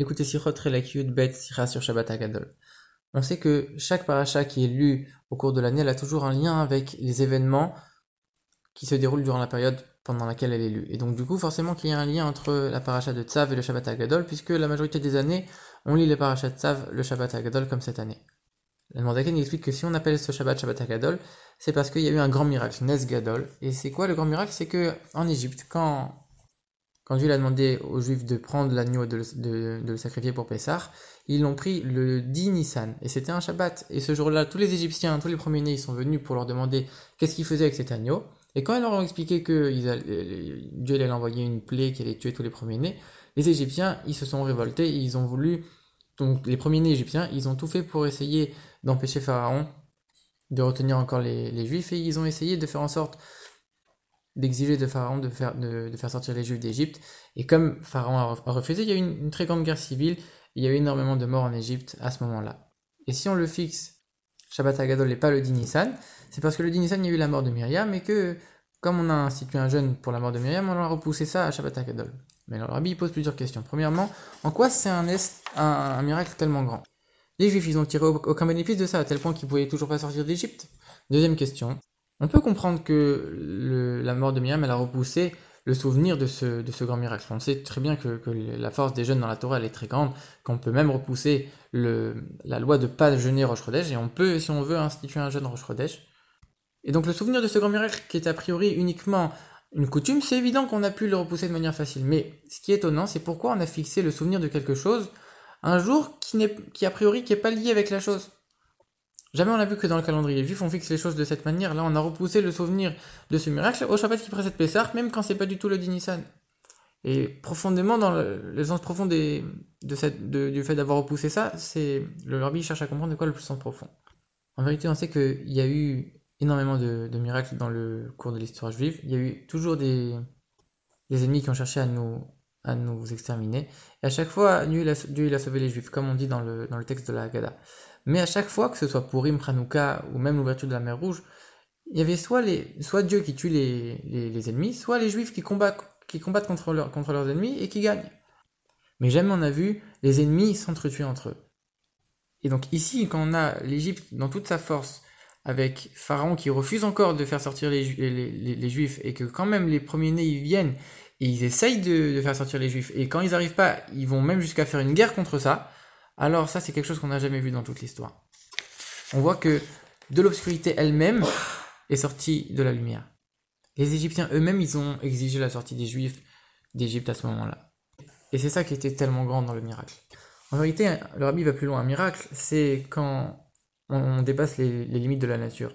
Écoutez Sirot Relakiut Bet Sira sur Shabbat Agadol. On sait que chaque paracha qui est lu au cours de l'année, elle a toujours un lien avec les événements qui se déroulent durant la période pendant laquelle elle est lue. Et donc du coup, forcément qu'il y a un lien entre la paracha de Tzav et le Shabbat Agadol, puisque la majorité des années, on lit les parachas de Tzav le Shabbat Agadol comme cette année. Le Mandaken explique que si on appelle ce Shabbat Shabbat Agadol, c'est parce qu'il y a eu un grand miracle, Nes Gadol. Et c'est quoi le grand miracle? C'est que en Égypte, quand quand Dieu a demandé aux Juifs de prendre l'agneau et de, le sacrifier pour Pessah, ils l'ont pris le 10 Nissan. Et c'était un Shabbat. Et ce jour-là, tous les Égyptiens, tous les premiers-nés, ils sont venus pour leur demander qu'est-ce qu'ils faisaient avec cet agneau. Et quand ils leur ont expliqué que Dieu allait envoyer une plaie qui allait tuer tous les premiers-nés, les Égyptiens, ils se sont révoltés ils ont voulu... Donc les premiers-nés égyptiens, ils ont tout fait pour essayer d'empêcher Pharaon de retenir encore les Juifs et ils ont essayé de faire en sorte d'exiger de Pharaon de faire, de, faire sortir les Juifs d'Égypte. Et comme Pharaon a refusé, il y a eu une, très grande guerre civile, il y a eu énormément de morts en Égypte à ce moment-là. Et si on le fixe, Shabbat Agadol n'est pas le Dinissan, c'est parce que le Dinissan, il y a eu la mort de Myriam, et que, comme on a institué un jeûne pour la mort de Myriam, on a repoussé ça à Shabbat Agadol. Mais alors, Rabbi pose plusieurs questions. Premièrement, en quoi c'est un, un, miracle tellement grand? Les Juifs, ils ont tiré aucun bénéfice de ça, à tel point qu'ils ne pouvaient toujours pas sortir d'Égypte? Deuxième question, on peut comprendre que la mort de Myriam, elle a repoussé le souvenir de ce, grand miracle. On sait très bien que, la force des jeunes dans la Torah, est très grande, qu'on peut même repousser la loi de pas jeûner Rosh et on peut, si on veut, instituer un jeûne Rosh. Et donc le souvenir de ce grand miracle, qui est a priori uniquement une coutume, c'est évident qu'on a pu le repousser de manière facile. Mais ce qui est étonnant, c'est pourquoi on a fixé le souvenir de quelque chose un jour qui a priori qui n'est pas lié avec la chose. Jamais on a vu que dans le calendrier juif, on fixe les choses de cette manière. Là, on a repoussé le souvenir de ce miracle au Shabbat qui précède Pessah, même quand c'est pas du tout le Dinissan. Et profondément, dans le, sens profond de du fait d'avoir repoussé ça, c'est le Rabbi cherche à comprendre de quoi le plus sens profond. En vérité, on sait qu'il y a eu énormément de, miracles dans le cours de l'histoire juive. Il y a eu toujours des, ennemis qui ont cherché à nous, à nous exterminer. Et à chaque fois, Dieu il, a sauvé les juifs, comme on dit dans le, dans le texte de la Haggadah. Mais à chaque fois, que ce soit pour Hanouka ou même l'ouverture de la mer Rouge, il y avait soit, les, soit Dieu qui tue les, les, ennemis, soit les juifs qui combattent, qui combattent contre, contre leurs ennemis et qui gagnent. Mais jamais on n'a vu les ennemis s'entretuer entre eux. Et donc ici, quand on a l'Égypte dans toute sa force, avec Pharaon qui refuse encore de faire sortir les, les, Juifs, et que quand même les premiers-nés ils viennent et ils essayent de, de, faire sortir les Juifs, et quand ils n'arrivent pas, ils vont même jusqu'à faire une guerre contre ça, alors ça c'est quelque chose qu'on n'a jamais vu dans toute l'histoire. On voit que de l'obscurité elle-même est sortie de la lumière. Les Égyptiens eux-mêmes, ils ont exigé la sortie des Juifs d'Égypte à ce moment-là. Et c'est ça qui était tellement grand dans le miracle. En vérité, le rabbi va plus loin. Un miracle, c'est quand on, dépasse les, limites de la nature.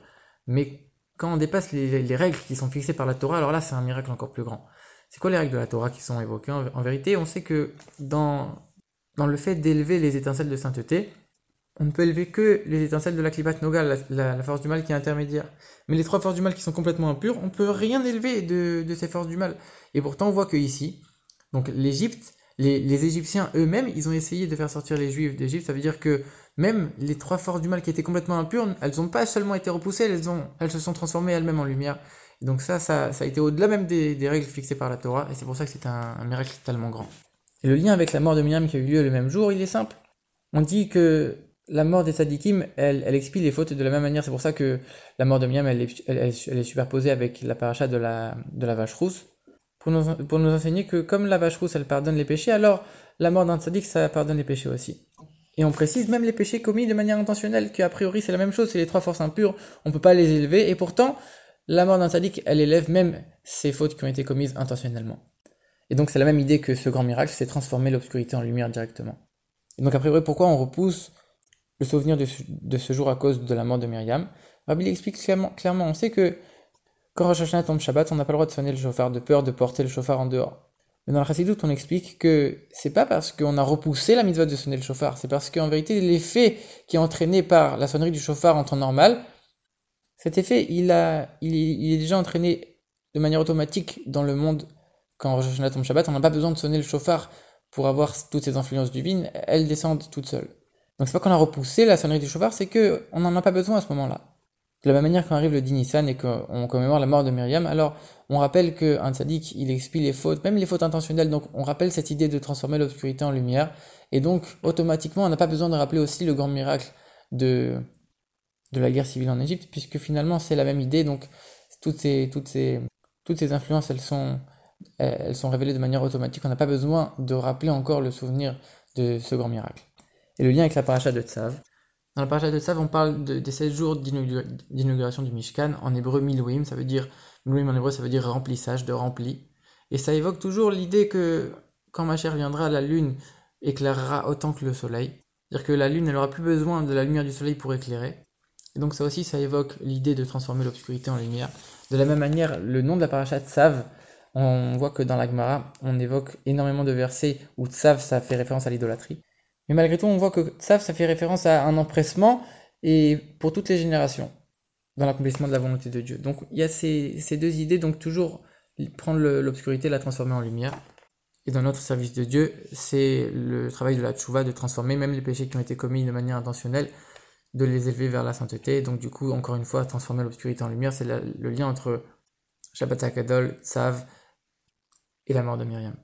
Mais quand on dépasse les, règles qui sont fixées par la Torah, alors là, c'est un miracle encore plus grand. C'est quoi les règles de la Torah qui sont évoquées en vérité, on sait que dans dans le fait d'élever les étincelles de sainteté, on ne peut élever que les étincelles de la klipat noga, la, force du mal qui est intermédiaire. Mais les trois forces du mal qui sont complètement impures, on ne peut rien élever de, ces forces du mal. Et pourtant, on voit que ici, donc l'Égypte, les, Égyptiens eux-mêmes, ils ont essayé de faire sortir les Juifs d'Égypte. Ça veut dire que même les trois forces du mal qui étaient complètement impures, elles n'ont pas seulement été repoussées, elles, se sont transformées elles-mêmes en lumière. Et donc ça, ça, a été au-delà même des, règles fixées par la Torah, et c'est pour ça que c'est un miracle tellement grand. Et le lien avec la mort de Myriam qui a eu lieu le même jour, il est simple. On dit que la mort des sadikim, elle, expie les fautes de la même manière. C'est pour ça que la mort de Myriam, elle est, superposée avec la paracha de la, vache rousse. Pour nous, enseigner que comme la vache rousse, elle pardonne les péchés, alors la mort d'un sadik, ça pardonne les péchés aussi. Et on précise même les péchés commis de manière intentionnelle, qu'a priori c'est la même chose, c'est les trois forces impures, on ne peut pas les élever, et pourtant, la mort d'un sadique, elle élève même ces fautes qui ont été commises intentionnellement. Et donc c'est la même idée que ce grand miracle, c'est transformer l'obscurité en lumière directement. Et donc après, pourquoi on repousse le souvenir de ce, jour à cause de la mort de Myriam? Rabbi explique clairement, on sait que quand Rosh Hashanah tombe Shabbat, on n'a pas le droit de sonner le chauffard, de peur de porter le chauffard en dehors. Mais dans la Chassidut, on explique que c'est pas parce qu'on a repoussé la mitzvah de sonner le chauffard, c'est parce qu'en vérité, l'effet qui est entraîné par la sonnerie du chauffard en temps normal, cet effet, il, a, il est déjà entraîné de manière automatique dans le monde quand Rosh Hashanah tombe Shabbat, on n'a pas besoin de sonner le chauffard pour avoir toutes ces influences divines, elles descendent toutes seules. Donc c'est pas qu'on a repoussé la sonnerie du chauffard, c'est que on n'en a pas besoin à ce moment-là. De la même manière, quand arrive le Dinissan et qu'on commémore la mort de Myriam, alors on rappelle qu'un tzaddik, il expie les fautes, même les fautes intentionnelles, donc on rappelle cette idée de transformer l'obscurité en lumière, et donc automatiquement on n'a pas besoin de rappeler aussi le grand miracle de, de la guerre civile en Égypte, puisque finalement c'est la même idée, donc toutes ces, toutes ces, toutes ces influences, elles sont, elles sont révélées de manière automatique, on n'a pas besoin de rappeler encore le souvenir de ce grand miracle. Et le lien avec la paracha de Tzav, dans la paracha de Tzav, on parle des 16 jours d'inauguration du Mishkan. En hébreu, Milouim, ça veut dire, Milouim en hébreu, ça veut dire remplissage, de rempli. Et ça évoque toujours l'idée que quand ma chère viendra, la lune éclairera autant que le soleil. C'est-à-dire que la lune, elle n'aura plus besoin de la lumière du soleil pour éclairer. Et donc ça aussi, ça évoque l'idée de transformer l'obscurité en lumière. De la même manière, le nom de la paracha Tzav, on voit que dans la Gemara, on évoque énormément de versets où Tzav, ça fait référence à l'idolâtrie. Mais malgré tout, on voit que Tsav, ça fait référence à un empressement et pour toutes les générations dans l'accomplissement de la volonté de Dieu. Donc il y a ces, deux idées, donc toujours prendre l'obscurité, la transformer en lumière. Et dans notre service de Dieu, c'est le travail de la tchouva de transformer même les péchés qui ont été commis de manière intentionnelle, de les élever vers la sainteté. Donc du coup, encore une fois, transformer l'obscurité en lumière, c'est le lien entre Shabbat HaKadol, Tsav et la mort de Myriam.